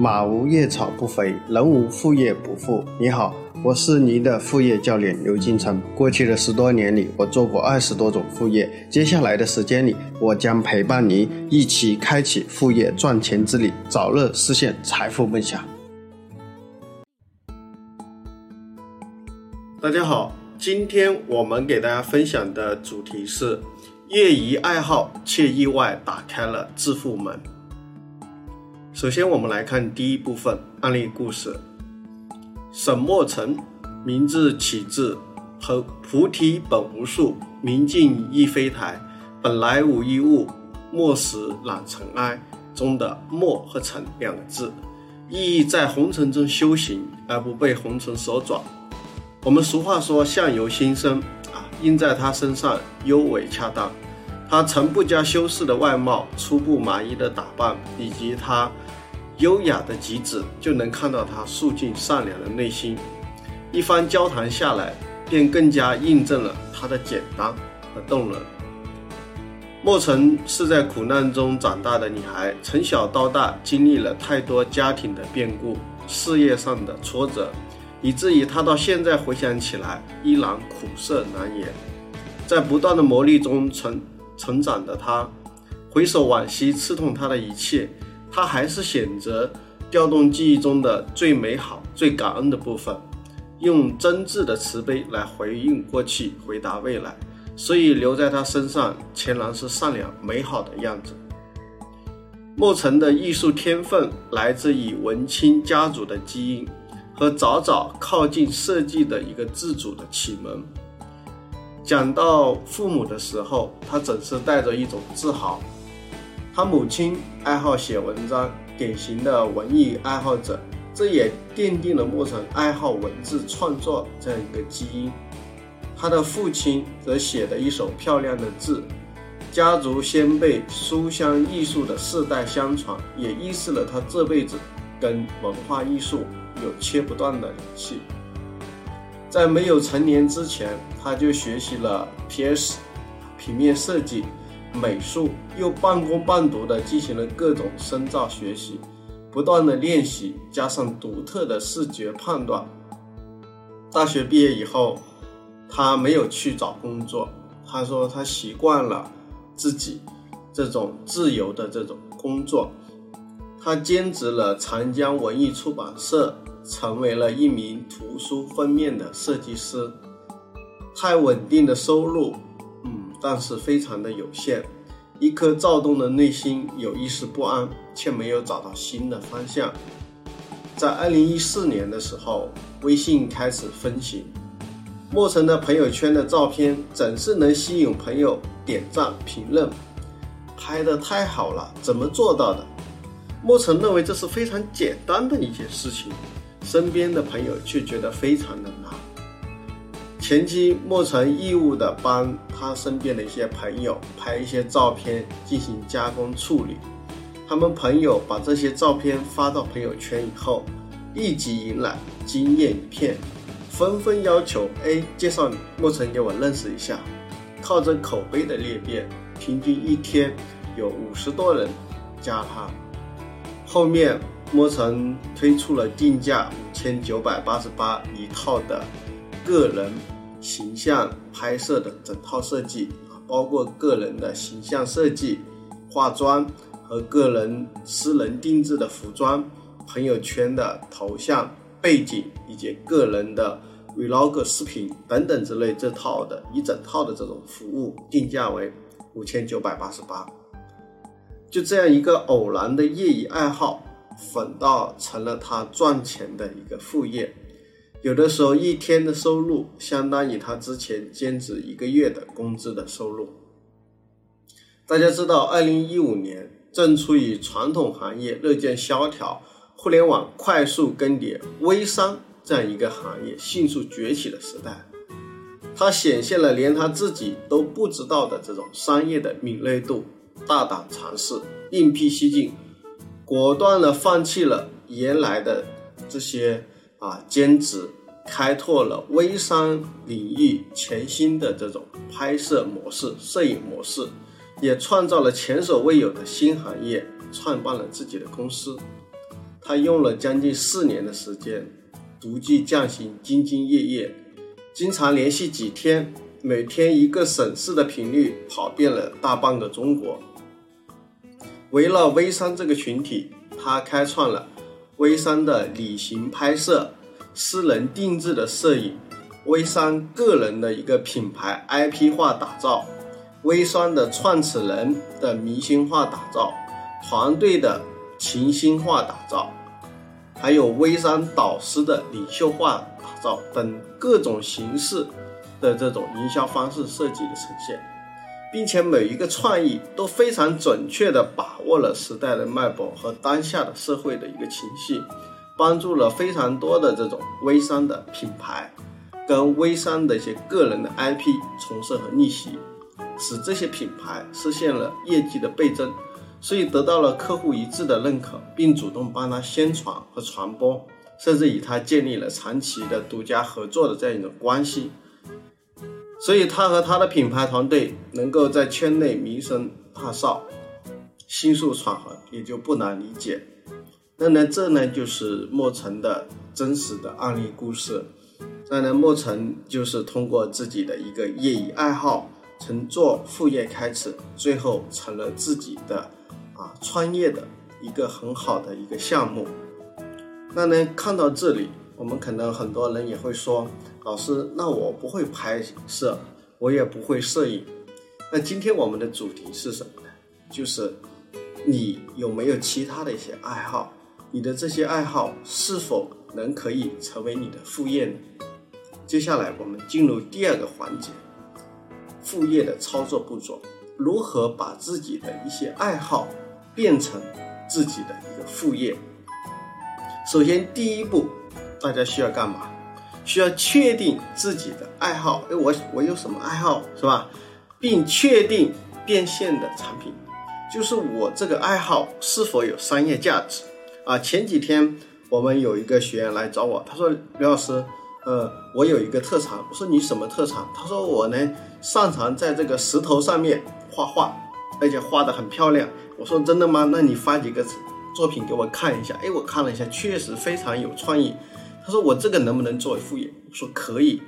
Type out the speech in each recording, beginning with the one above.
马无夜草不肥，人无副业不富。你好，我是您的副业教练刘金成。过去的十多年里，我做过二十多种副业。接下来的时间里，我将陪伴您一起开启副业赚钱之旅，早日实现财富梦想。大家好，今天我们给大家分享的主题是业余爱好，却意外打开了致富门。首先，我们来看第一部分案例故事。沈墨尘，名字起自“和菩提本无树，明镜亦非台，本来无一物，莫使染尘埃”中的“墨”和“尘”两个字，意义在红尘中修行，而不被红尘所转。我们俗话说“相由心生”，啊，印在他身上尤为恰当。他曾不加修饰的外貌，初步满意的打扮，以及他。优雅的举止，就能看到他素净善良的内心。一番交谈下来，便更加印证了他的简单和动人。莫尘是在苦难中长大的女孩，从小到大经历了太多家庭的变故、事业上的挫折，以至于她到现在回想起来，依然苦涩难言。在不断的磨砺中成成长的她，回首往昔刺痛她的一切。他还是选择调动记忆中的最美好、最感恩的部分，用真挚的慈悲来回应过去，回答未来。所以留在他身上，全然是善良美好的样子。莫尘的艺术天分来自于文清家族的基因和早早靠近设计的一个自主的启蒙。讲到父母的时候，他总是带着一种自豪。他母亲爱好写文章，典型的文艺爱好者，这也奠定了莫尘爱好文字创作这样一个基因。他的父亲则写的一手漂亮的字，家族先辈书香艺术的世代相传，也预示了他这辈子跟文化艺术有切不断的联系。在没有成年之前，他就学习了 PS 平面设计。美术又半工半读的进行了各种深造学习，不断的练习，加上独特的视觉判断。大学毕业以后，他没有去找工作，他说他习惯了自己这种自由的这种工作。他兼职了长江文艺出版社，成为了一名图书封面的设计师。太稳定的收入。但是非常的有限，一颗躁动的内心有一丝不安，却没有找到新的方向。在二零一四年的时候，微信开始分行，莫尘的朋友圈的照片总是能吸引朋友点赞评论，拍的太好了，怎么做到的？莫尘认为这是非常简单的一件事情，身边的朋友却觉得非常的难。前期莫尘义务的帮他身边的一些朋友拍一些照片进行加工处理，他们朋友把这些照片发到朋友圈以后，立即引来惊艳一片，纷纷要求：A，介绍你莫尘给我认识一下。靠着口碑的裂变，平均一天有五十多人加他。后面莫尘推出了定价五千九百八十八一套的个人。形象拍摄的整套设计啊，包括个人的形象设计、化妆和个人私人定制的服装、朋友圈的头像、背景以及个人的 vlog 视频等等之类，这套的一整套的这种服务定价为五千九百八十八。就这样一个偶然的业余爱好，反倒成了他赚钱的一个副业。有的时候，一天的收入相当于他之前兼职一个月的工资的收入。大家知道，二零一五年正处于传统行业日渐萧条、互联网快速更迭、微商这样一个行业迅速崛起的时代。它显现了连他自己都不知道的这种商业的敏锐度，大胆尝试，另辟蹊径，果断的放弃了原来的这些。啊，兼职开拓了微商领域全新的这种拍摄模式、摄影模式，也创造了前所未有的新行业，创办了自己的公司。他用了将近四年的时间，独具匠心，兢兢业业，经常连续几天，每天一个省市的频率，跑遍了大半个中国。围绕微商这个群体，他开创了微商的旅行拍摄、私人定制的摄影、微商个人的一个品牌 IP 化打造、微商的创始人的明星化打造、团队的情星化打造，还有微商导师的领袖化打造等各种形式的这种营销方式设计的呈现。并且每一个创意都非常准确地把握了时代的脉搏和当下的社会的一个情绪，帮助了非常多的这种微商的品牌跟微商的一些个人的 IP 重设和逆袭，使这些品牌实现了业绩的倍增，所以得到了客户一致的认可，并主动帮他宣传和传播，甚至与他建立了长期的独家合作的这样一种关系。所以他和他的品牌团队能够在圈内名声大噪，星速闯红，也就不难理解。那呢，这呢就是莫尘的真实的案例故事。那呢，莫尘就是通过自己的一个业余爱好，从做副业开始，最后成了自己的啊创业的一个很好的一个项目。那呢，看到这里。我们可能很多人也会说，老师，那我不会拍摄，我也不会摄影。那今天我们的主题是什么呢？就是你有没有其他的一些爱好？你的这些爱好是否能可以成为你的副业呢？接下来我们进入第二个环节，副业的操作步骤，如何把自己的一些爱好变成自己的一个副业？首先第一步。大家需要干嘛？需要确定自己的爱好。哎，我我有什么爱好是吧？并确定变现的产品，就是我这个爱好是否有商业价值啊？前几天我们有一个学员来找我，他说：“刘老师，呃，我有一个特长。”我说：“你什么特长？”他说：“我呢，擅长在这个石头上面画画，而且画得很漂亮。”我说：“真的吗？那你发几个作品给我看一下。”哎，我看了一下，确实非常有创意。他说：“我这个能不能作为副业？”我说：“可以，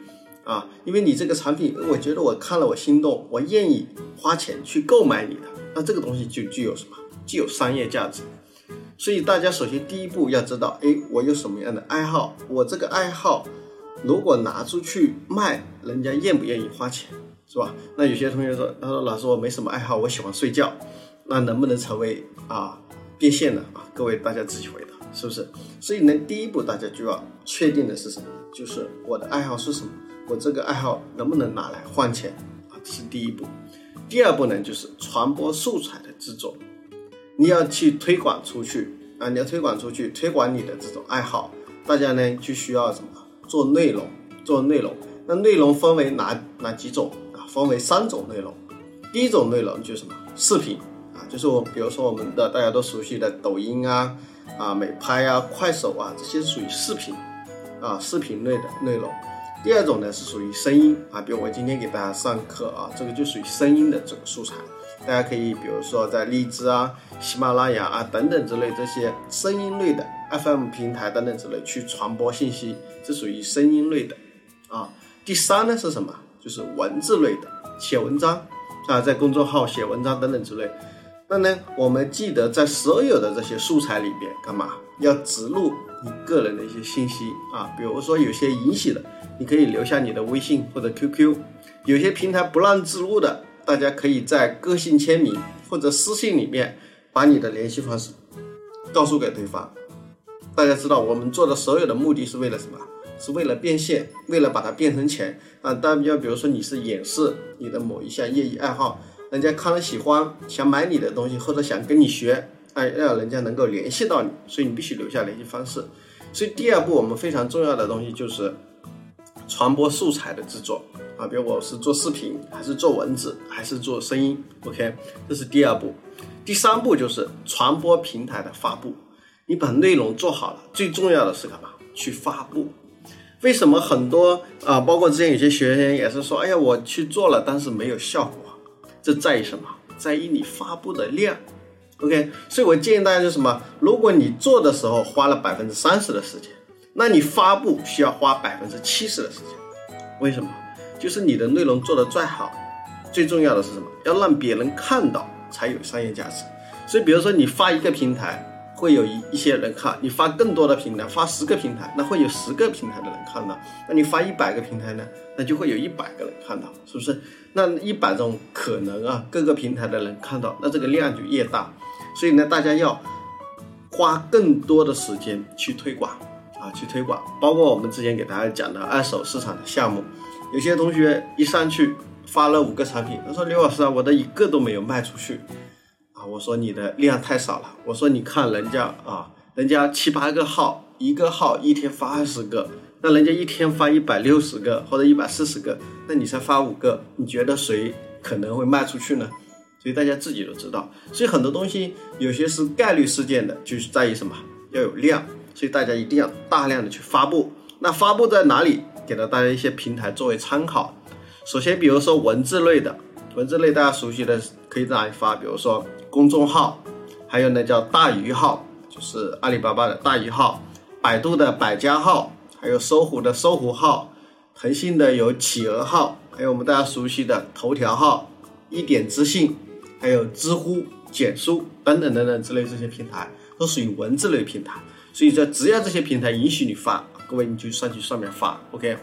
啊，因为你这个产品，我觉得我看了我心动，我愿意花钱去购买你的，那这个东西就具有什么？具有商业价值。所以大家首先第一步要知道，哎，我有什么样的爱好？我这个爱好如果拿出去卖，人家愿不愿意花钱，是吧？那有些同学说，他说老师我没什么爱好，我喜欢睡觉，那能不能成为啊变现呢？啊，各位大家自己回答。”是不是？所以呢，第一步大家就要确定的是什么？就是我的爱好是什么？我这个爱好能不能拿来换钱啊？这是第一步。第二步呢，就是传播素材的制作。你要去推广出去啊！你要推广出去，推广你的这种爱好，大家呢就需要什么？做内容，做内容。那内容分为哪哪几种啊？分为三种内容。第一种内容就是什么？视频啊，就是我比如说我们的大家都熟悉的抖音啊。啊，美拍啊，快手啊，这些属于视频，啊，视频类的内容。第二种呢是属于声音啊，比如我今天给大家上课啊，这个就属于声音的这个素材。大家可以比如说在荔枝啊、喜马拉雅啊等等之类这些声音类的 FM 平台等等之类去传播信息，这属于声音类的啊。第三呢是什么？就是文字类的，写文章啊，在公众号写文章等等之类。那呢，我们记得在所有的这些素材里边，干嘛要植入你个人的一些信息啊？比如说有些引起的，你可以留下你的微信或者 QQ；有些平台不让植入的，大家可以在个性签名或者私信里面把你的联系方式告诉给对方。大家知道，我们做的所有的目的是为了什么？是为了变现，为了把它变成钱啊！大家比如说你是演示你的某一项业余爱好。人家看了喜欢，想买你的东西，或者想跟你学，哎，让人家能够联系到你，所以你必须留下联系方式。所以第二步我们非常重要的东西就是传播素材的制作啊，比如我是做视频，还是做文字，还是做声音，OK，这是第二步。第三步就是传播平台的发布。你把内容做好了，最重要的是干嘛？去发布。为什么很多啊，包括之前有些学员也是说，哎呀，我去做了，但是没有效果。这在于什么？在于你发布的量，OK，所以我建议大家就是什么？如果你做的时候花了百分之三十的时间，那你发布需要花百分之七十的时间。为什么？就是你的内容做得再好，最重要的是什么？要让别人看到才有商业价值。所以，比如说你发一个平台。会有一一些人看你发更多的平台，发十个平台，那会有十个平台的人看到。那你发一百个平台呢，那就会有一百个人看到，是不是？那一百种可能啊，各个平台的人看到，那这个量就越大。所以呢，大家要花更多的时间去推广啊，去推广。包括我们之前给大家讲的二手市场的项目，有些同学一上去发了五个产品，他说刘老师啊，我的一个都没有卖出去。我说你的量太少了。我说你看人家啊，人家七八个号，一个号一天发二十个，那人家一天发一百六十个或者一百四十个，那你才发五个，你觉得谁可能会卖出去呢？所以大家自己都知道，所以很多东西有些是概率事件的，就是在于什么要有量，所以大家一定要大量的去发布。那发布在哪里？给到大家一些平台作为参考。首先，比如说文字类的，文字类大家熟悉的可以在哪里发？比如说。公众号，还有呢叫大鱼号，就是阿里巴巴的大鱼号，百度的百家号，还有搜狐的搜狐号，腾讯的有企鹅号，还有我们大家熟悉的头条号、一点资讯，还有知乎、简书等等等等之类这些平台，都属于文字类平台。所以说，只要这些平台允许你发，各位你就上去上面发。OK，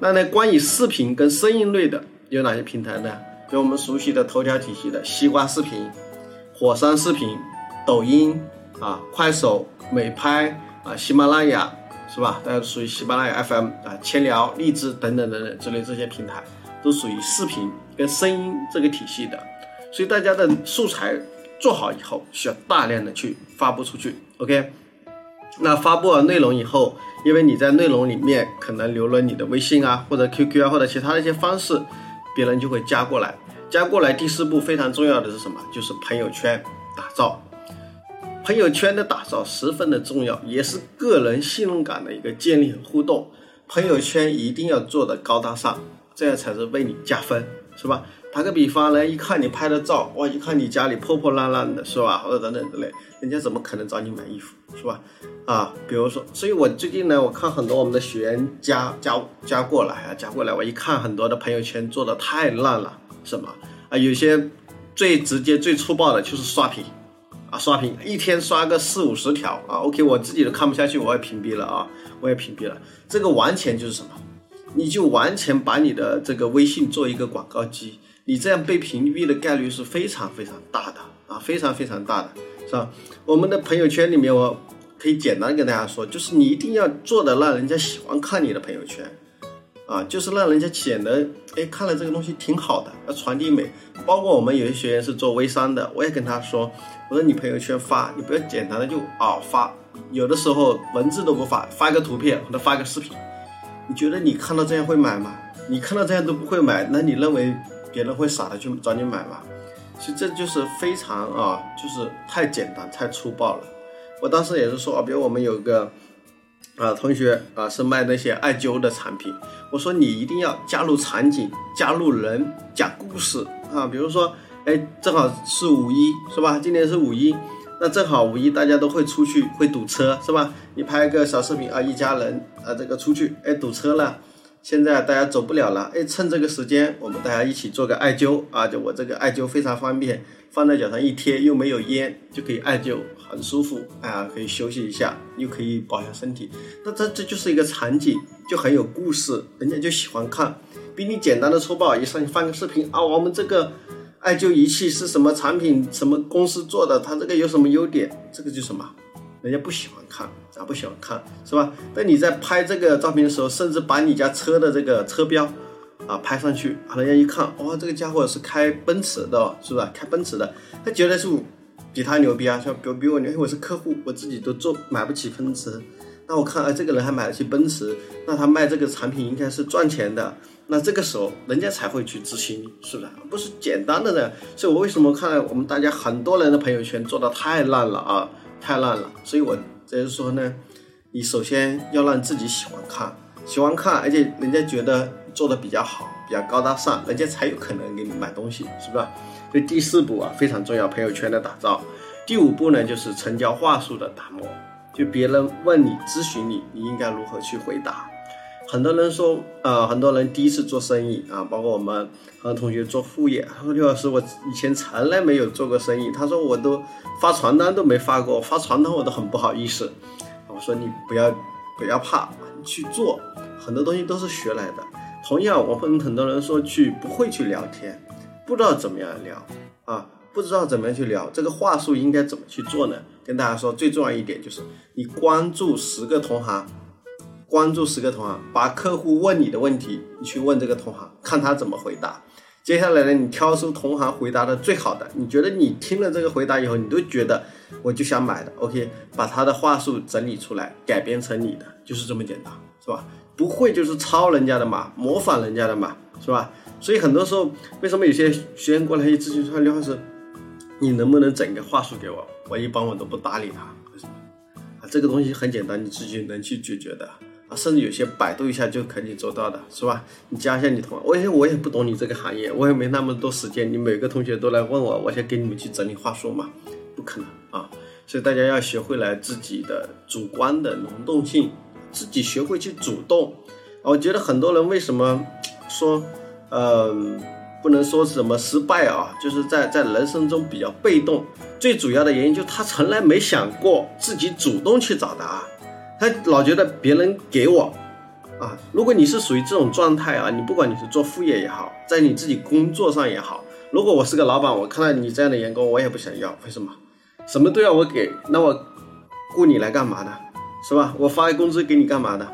那呢关于视频跟声音类的有哪些平台呢？有我们熟悉的头条体系的西瓜视频。火山视频、抖音啊、快手、美拍啊、喜马拉雅是吧？大家属于喜马拉雅 FM 啊、千聊、荔枝等等等等之类这些平台，都属于视频跟声音这个体系的。所以大家的素材做好以后，需要大量的去发布出去。OK，那发布了内容以后，因为你在内容里面可能留了你的微信啊，或者 QQ 啊，或者其他的一些方式，别人就会加过来。加过来，第四步非常重要的是什么？就是朋友圈打造。朋友圈的打造十分的重要，也是个人信任感的一个建立和互动。朋友圈一定要做的高大上，这样才是为你加分，是吧？打个比方呢，一看你拍的照，哇，一看你家里破破烂烂的，是吧？或者等等之类，人家怎么可能找你买衣服，是吧？啊，比如说，所以我最近呢，我看很多我们的学员加加加过来啊，加过来，我一看很多的朋友圈做的太烂了。什么啊？有些最直接、最粗暴的就是刷屏啊！刷屏一天刷个四五十条啊！OK，我自己都看不下去，我也屏蔽了啊！我也屏蔽了。这个完全就是什么？你就完全把你的这个微信做一个广告机，你这样被屏蔽的概率是非常非常大的啊！非常非常大的，是吧？我们的朋友圈里面，我可以简单跟大家说，就是你一定要做的让人家喜欢看你的朋友圈。啊，就是让人家显得，哎，看了这个东西挺好的，要传递美。包括我们有些学员是做微商的，我也跟他说，我说你朋友圈发，你不要简单的就啊发，有的时候文字都不发，发个图片或者发个视频，你觉得你看到这样会买吗？你看到这样都不会买，那你认为别人会傻的去找你买吗？其实这就是非常啊，就是太简单太粗暴了。我当时也是说啊，比如我们有个。啊，同学啊，是卖那些艾灸的产品。我说你一定要加入场景，加入人，讲故事啊。比如说，哎，正好是五一，是吧？今年是五一，那正好五一大家都会出去，会堵车，是吧？你拍个小视频啊，一家人啊，这个出去，哎，堵车了。现在大家走不了了，哎，趁这个时间，我们大家一起做个艾灸啊！就我这个艾灸非常方便，放在脚上一贴，又没有烟，就可以艾灸，很舒服啊！可以休息一下，又可以保养身体。那这这就是一个场景，就很有故事，人家就喜欢看。比你简单的粗暴，一上去放个视频啊，我们这个艾灸仪器是什么产品，什么公司做的，它这个有什么优点？这个就什么？人家不喜欢看啊，不喜欢看，是吧？那你在拍这个照片的时候，甚至把你家车的这个车标啊拍上去，啊人家一看，哇，这个家伙是开奔驰的，是不是？开奔驰的，他觉得是比他牛逼啊，说比比我牛，因为我是客户，我自己都做买不起奔驰，那我看，哎，这个人还买得起奔驰，那他卖这个产品应该是赚钱的，那这个时候人家才会去咨询你，是不是？不是简单的人，所以我为什么看我们大家很多人的朋友圈做的太烂了啊？太烂了，所以我就是说呢，你首先要让自己喜欢看，喜欢看，而且人家觉得做的比较好，比较高大上，人家才有可能给你买东西，是不是？所以第四步啊非常重要，朋友圈的打造。第五步呢，就是成交话术的打磨，就别人问你咨询你，你应该如何去回答。很多人说，呃，很多人第一次做生意啊，包括我们很多同学做副业，他说刘老师，我以前从来没有做过生意，他说我都发传单都没发过，发传单我都很不好意思。我说你不要不要怕，去做，很多东西都是学来的。同样，我们很多人说去不会去聊天，不知道怎么样聊啊。不知道怎么样去聊这个话术应该怎么去做呢？跟大家说，最重要一点就是你关注十个同行，关注十个同行，把客户问你的问题，你去问这个同行，看他怎么回答。接下来呢，你挑出同行回答的最好的，你觉得你听了这个回答以后，你都觉得我就想买的，OK，把他的话术整理出来，改编成你的，就是这么简单，是吧？不会就是抄人家的嘛，模仿人家的嘛，是吧？所以很多时候，为什么有些学员过来一咨询说刘老师？你能不能整个话术给我？我一般我都不搭理他，为什么？啊，这个东西很简单，你自己能去解决的甚至有些百度一下就可以做到的，是吧？你加一下你同学，我也我也不懂你这个行业，我也没那么多时间，你每个同学都来问我，我先给你们去整理话术嘛，不可能啊！所以大家要学会来自己的主观的能动性，自己学会去主动。我觉得很多人为什么说，嗯。不能说什么失败啊，就是在在人生中比较被动。最主要的原因就是他从来没想过自己主动去找答案，他老觉得别人给我啊。如果你是属于这种状态啊，你不管你是做副业也好，在你自己工作上也好，如果我是个老板，我看到你这样的员工，我也不想要。为什么？什么都要我给，那我雇你来干嘛呢？是吧？我发工资给你干嘛呢？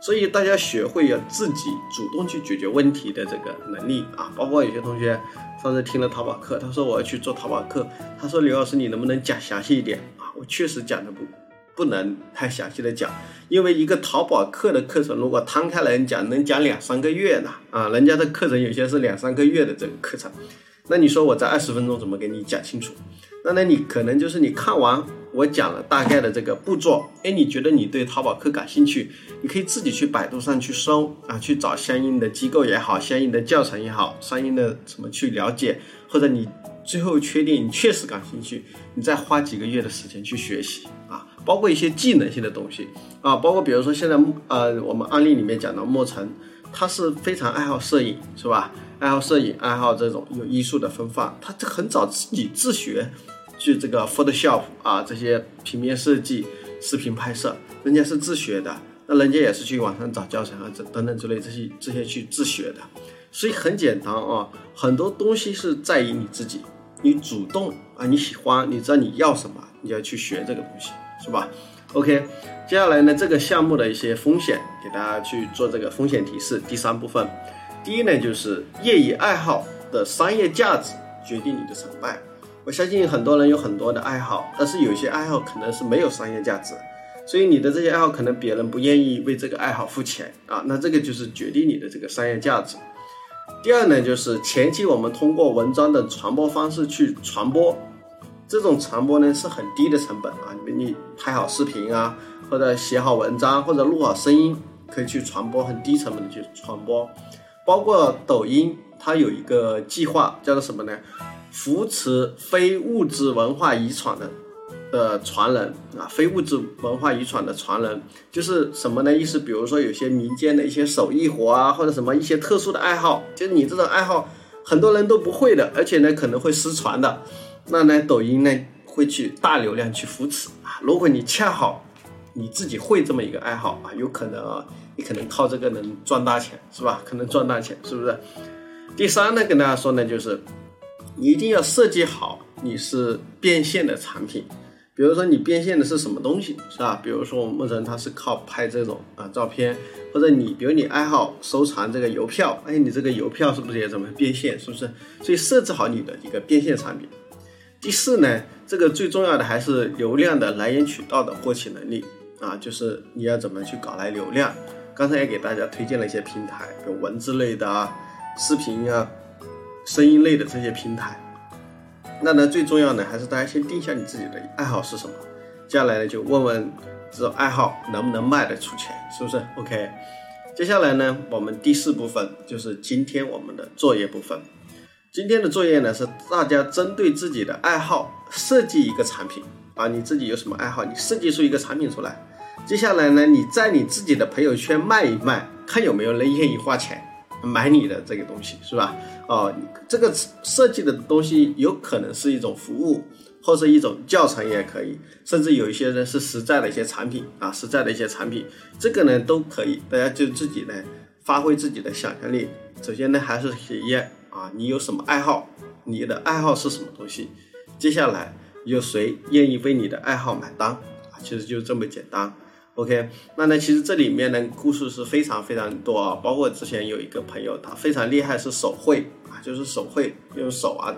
所以大家学会要自己主动去解决问题的这个能力啊，包括有些同学上次听了淘宝课，他说我要去做淘宝课，他说刘老师你能不能讲详细一点啊？我确实讲的不不能太详细的讲，因为一个淘宝课的课程如果摊开来讲，能讲两三个月呢啊，人家的课程有些是两三个月的这个课程，那你说我在二十分钟怎么给你讲清楚？那那你可能就是你看完。我讲了大概的这个步骤，哎，你觉得你对淘宝课感兴趣？你可以自己去百度上去搜啊，去找相应的机构也好，相应的教程也好，相应的什么去了解，或者你最后确定你确实感兴趣，你再花几个月的时间去学习啊，包括一些技能性的东西啊，包括比如说现在呃，我们案例里面讲到莫尘，他是非常爱好摄影，是吧？爱好摄影，爱好这种有艺术的风范，他这很早自己自学。去这个 Photoshop 啊，这些平面设计、视频拍摄，人家是自学的，那人家也是去网上找教程啊，这等等之类这些这些去自学的，所以很简单啊，很多东西是在于你自己，你主动啊，你喜欢，你知道你要什么，你要去学这个东西，是吧？OK，接下来呢，这个项目的一些风险，给大家去做这个风险提示。第三部分，第一呢，就是业余爱好的商业价值决定你的成败。我相信很多人有很多的爱好，但是有些爱好可能是没有商业价值，所以你的这些爱好可能别人不愿意为这个爱好付钱啊，那这个就是决定你的这个商业价值。第二呢，就是前期我们通过文章的传播方式去传播，这种传播呢是很低的成本啊，你你拍好视频啊，或者写好文章，或者录好声音，可以去传播，很低成本的去传播。包括抖音，它有一个计划叫做什么呢？扶持非物质文化遗产的的传人啊，非物质文化遗产的传人就是什么呢？意思比如说有些民间的一些手艺活啊，或者什么一些特殊的爱好，就是你这种爱好很多人都不会的，而且呢可能会失传的，那呢抖音呢会去大流量去扶持啊。如果你恰好你自己会这么一个爱好啊，有可能啊，你可能靠这个能赚大钱，是吧？可能赚大钱，是不是？第三呢，跟大家说呢，就是。你一定要设计好你是变现的产品，比如说你变现的是什么东西，是吧？比如说我们人他是靠拍这种啊照片，或者你比如你爱好收藏这个邮票，哎，你这个邮票是不是也怎么变现？是不是？所以设置好你的一个变现产品。第四呢，这个最重要的还是流量的来源渠道的获取能力啊，就是你要怎么去搞来流量。刚才也给大家推荐了一些平台，比如文字类的啊，视频啊。声音类的这些平台，那呢最重要呢，还是大家先定下你自己的爱好是什么，接下来呢就问问这种爱好能不能卖得出钱，是不是？OK，接下来呢，我们第四部分就是今天我们的作业部分。今天的作业呢是大家针对自己的爱好设计一个产品啊，你自己有什么爱好，你设计出一个产品出来。接下来呢，你在你自己的朋友圈卖一卖，看有没有人愿意花钱买你的这个东西，是吧？哦，这个设计的东西有可能是一种服务，或者一种教程也可以，甚至有一些人是实在的一些产品啊，实在的一些产品，这个呢都可以，大家就自己呢发挥自己的想象力。首先呢，还是体验。啊，你有什么爱好？你的爱好是什么东西？接下来有谁愿意为你的爱好买单？啊，其实就这么简单。OK，那呢，其实这里面呢故事是非常非常多啊，包括之前有一个朋友，他非常厉害，是手绘啊，就是手绘用手啊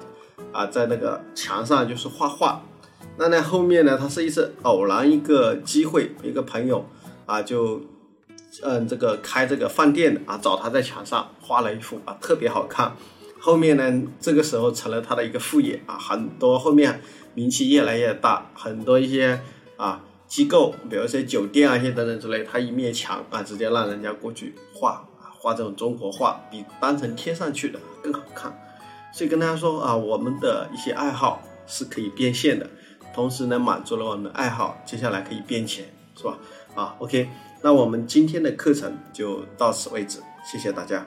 啊在那个墙上就是画画。那呢后面呢，他是一次偶然一个机会，一个朋友啊就嗯这个开这个饭店的啊，找他在墙上画了一幅啊特别好看。后面呢，这个时候成了他的一个副业啊，很多后面名气越来越大，很多一些啊机构，比如说酒店啊一些等等之类，他一面墙啊，直接让人家过去画啊，画这种中国画，比单纯贴上去的更好看。所以跟大家说啊，我们的一些爱好是可以变现的，同时呢，满足了我们的爱好，接下来可以变钱，是吧？啊，OK，那我们今天的课程就到此为止，谢谢大家。